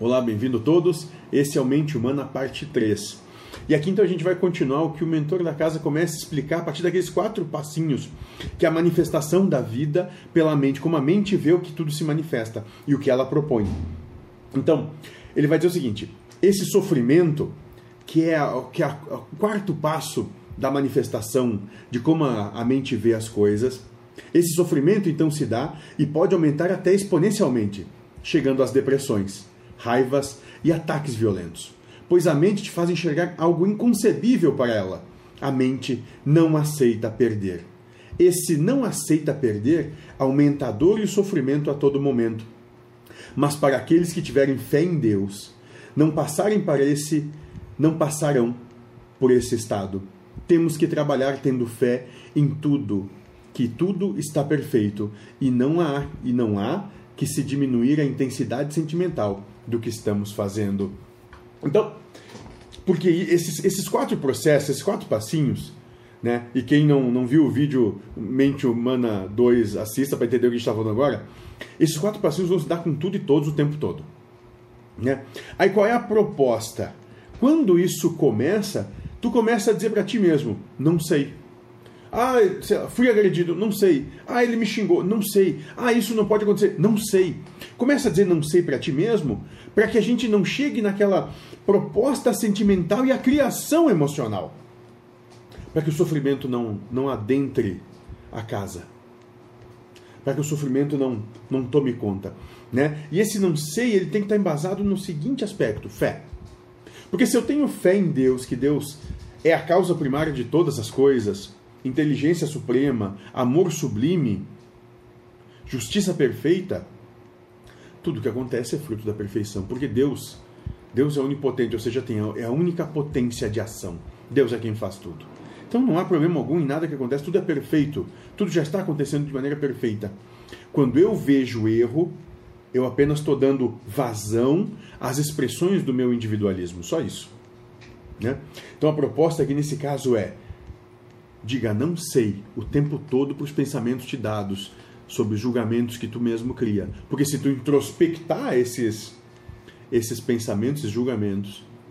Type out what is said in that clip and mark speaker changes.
Speaker 1: Olá, bem-vindo todos. Esse é o Mente Humana, parte 3. E aqui então a gente vai continuar o que o mentor da casa começa a explicar a partir daqueles quatro passinhos, que é a manifestação da vida pela mente, como a mente vê o que tudo se manifesta e o que ela propõe. Então, ele vai dizer o seguinte: esse sofrimento, que é, que é o quarto passo da manifestação de como a, a mente vê as coisas, esse sofrimento então se dá e pode aumentar até exponencialmente, chegando às depressões, raivas e ataques violentos. Pois a mente te faz enxergar algo inconcebível para ela. A mente não aceita perder. Esse não aceita perder aumenta a dor e o sofrimento a todo momento. Mas para aqueles que tiverem fé em Deus, não passarem para esse, não passarão por esse estado. Temos que trabalhar tendo fé em tudo, que tudo está perfeito e não há e não há que se diminuir a intensidade sentimental do que estamos fazendo. Então, porque esses, esses quatro processos, esses quatro passinhos, né? E quem não, não viu o vídeo Mente Humana 2, assista para entender o que a gente está falando agora. Esses quatro passinhos vão se dar com tudo e todos o tempo todo. Né? Aí qual é a proposta? Quando isso começa, tu começa a dizer para ti mesmo: não sei. Ah, fui agredido, não sei. Ah, ele me xingou, não sei. Ah, isso não pode acontecer, não sei. Começa a dizer não sei para ti mesmo, para que a gente não chegue naquela proposta sentimental e a criação emocional. Para que o sofrimento não, não adentre a casa. Para que o sofrimento não, não tome conta. Né? E esse não sei, ele tem que estar embasado no seguinte aspecto: fé. Porque se eu tenho fé em Deus, que Deus é a causa primária de todas as coisas, inteligência suprema, amor sublime, justiça perfeita, tudo que acontece é fruto da perfeição, porque Deus, Deus é onipotente, ou seja, tem é a única potência de ação. Deus é quem faz tudo. Então não há problema algum em nada que acontece, tudo é perfeito, tudo já está acontecendo de maneira perfeita. Quando eu vejo erro, eu apenas estou dando vazão às expressões do meu individualismo, só isso. Né? Então a proposta aqui nesse caso é Diga não sei o tempo todo para os pensamentos te dados sobre os julgamentos que tu mesmo cria. Porque se tu introspectar esses, esses pensamentos, esses julgamentos,